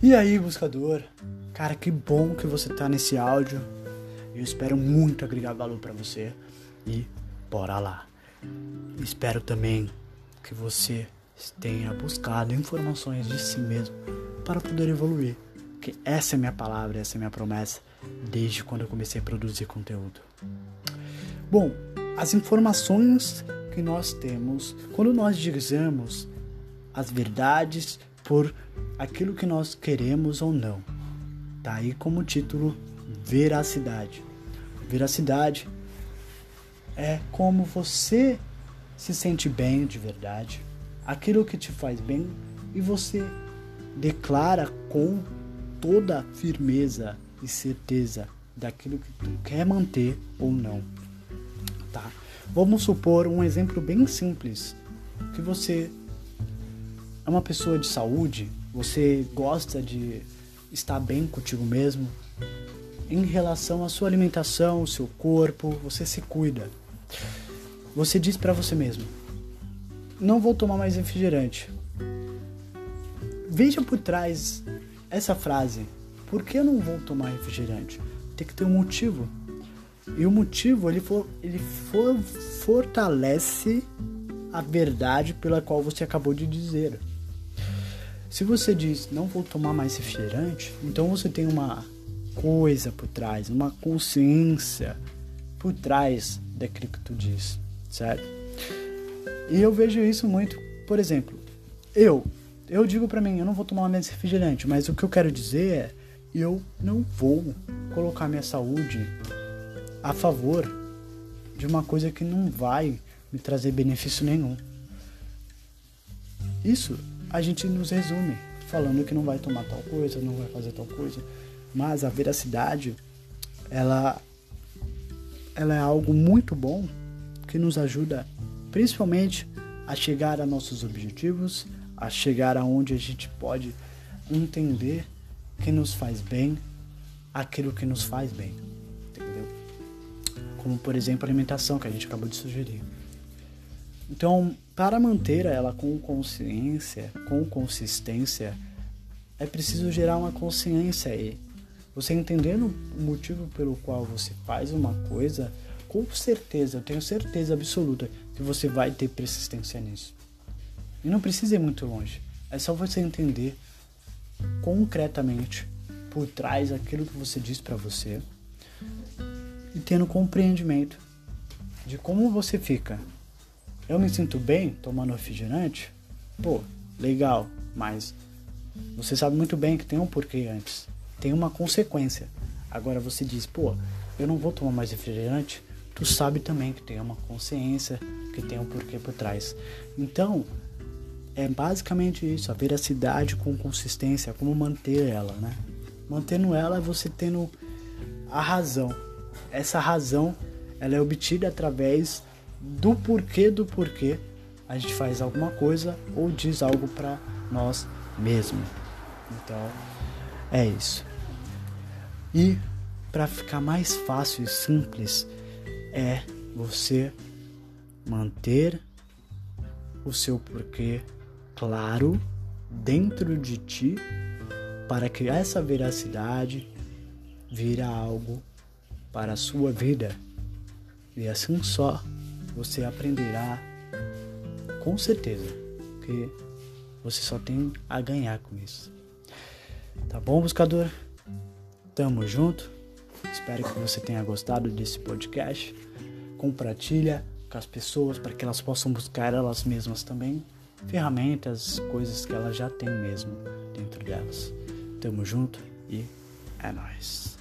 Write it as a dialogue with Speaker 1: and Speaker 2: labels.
Speaker 1: E aí, buscador? Cara, que bom que você tá nesse áudio. Eu espero muito agregar valor para você e bora lá. Espero também que você tenha buscado informações de si mesmo para poder evoluir. Que essa é minha palavra, essa é minha promessa desde quando eu comecei a produzir conteúdo. Bom, as informações que nós temos quando nós dizemos as verdades por aquilo que nós queremos ou não. Tá aí como título veracidade. Veracidade é como você se sente bem de verdade, aquilo que te faz bem e você declara com toda firmeza e certeza daquilo que tu quer manter ou não. Tá? Vamos supor um exemplo bem simples, que você é uma pessoa de saúde, você gosta de estar bem contigo mesmo, em relação à sua alimentação, o seu corpo, você se cuida. Você diz para você mesmo: não vou tomar mais refrigerante. Veja por trás essa frase: por que eu não vou tomar refrigerante? Tem que ter um motivo. E o motivo ele, for, ele for, fortalece a verdade pela qual você acabou de dizer. Se você diz não vou tomar mais refrigerante, então você tem uma coisa por trás, uma consciência por trás daquilo que tu diz, certo? E eu vejo isso muito, por exemplo, eu, eu digo para mim, eu não vou tomar mais refrigerante, mas o que eu quero dizer é, eu não vou colocar minha saúde a favor de uma coisa que não vai me trazer benefício nenhum. Isso a gente nos resume falando que não vai tomar tal coisa, não vai fazer tal coisa, mas a veracidade ela ela é algo muito bom que nos ajuda principalmente a chegar a nossos objetivos, a chegar aonde a gente pode entender que nos faz bem, aquilo que nos faz bem, entendeu? Como por exemplo a alimentação que a gente acabou de sugerir. Então, para manter ela com consciência, com consistência, é preciso gerar uma consciência aí. Você entendendo o motivo pelo qual você faz uma coisa, com certeza, eu tenho certeza absoluta que você vai ter persistência nisso. E não precisa ir muito longe. É só você entender concretamente por trás aquilo que você diz para você e tendo compreendimento de como você fica eu me sinto bem tomando refrigerante? Pô, legal, mas você sabe muito bem que tem um porquê antes. Tem uma consequência. Agora você diz, pô, eu não vou tomar mais refrigerante. Tu sabe também que tem uma consciência, que tem um porquê por trás. Então, é basicamente isso, a veracidade com consistência, como manter ela, né? Mantendo ela é você tendo a razão. Essa razão, ela é obtida através do porquê do porquê a gente faz alguma coisa ou diz algo para nós mesmos. Então, é isso. E para ficar mais fácil e simples é você manter o seu porquê claro dentro de ti para que essa veracidade vira algo para a sua vida. E assim só você aprenderá com certeza que você só tem a ganhar com isso. Tá bom, buscador? Tamo junto. Espero que você tenha gostado desse podcast. Compartilha com as pessoas para que elas possam buscar elas mesmas também ferramentas, coisas que elas já têm mesmo dentro delas. Tamo junto e é nóis.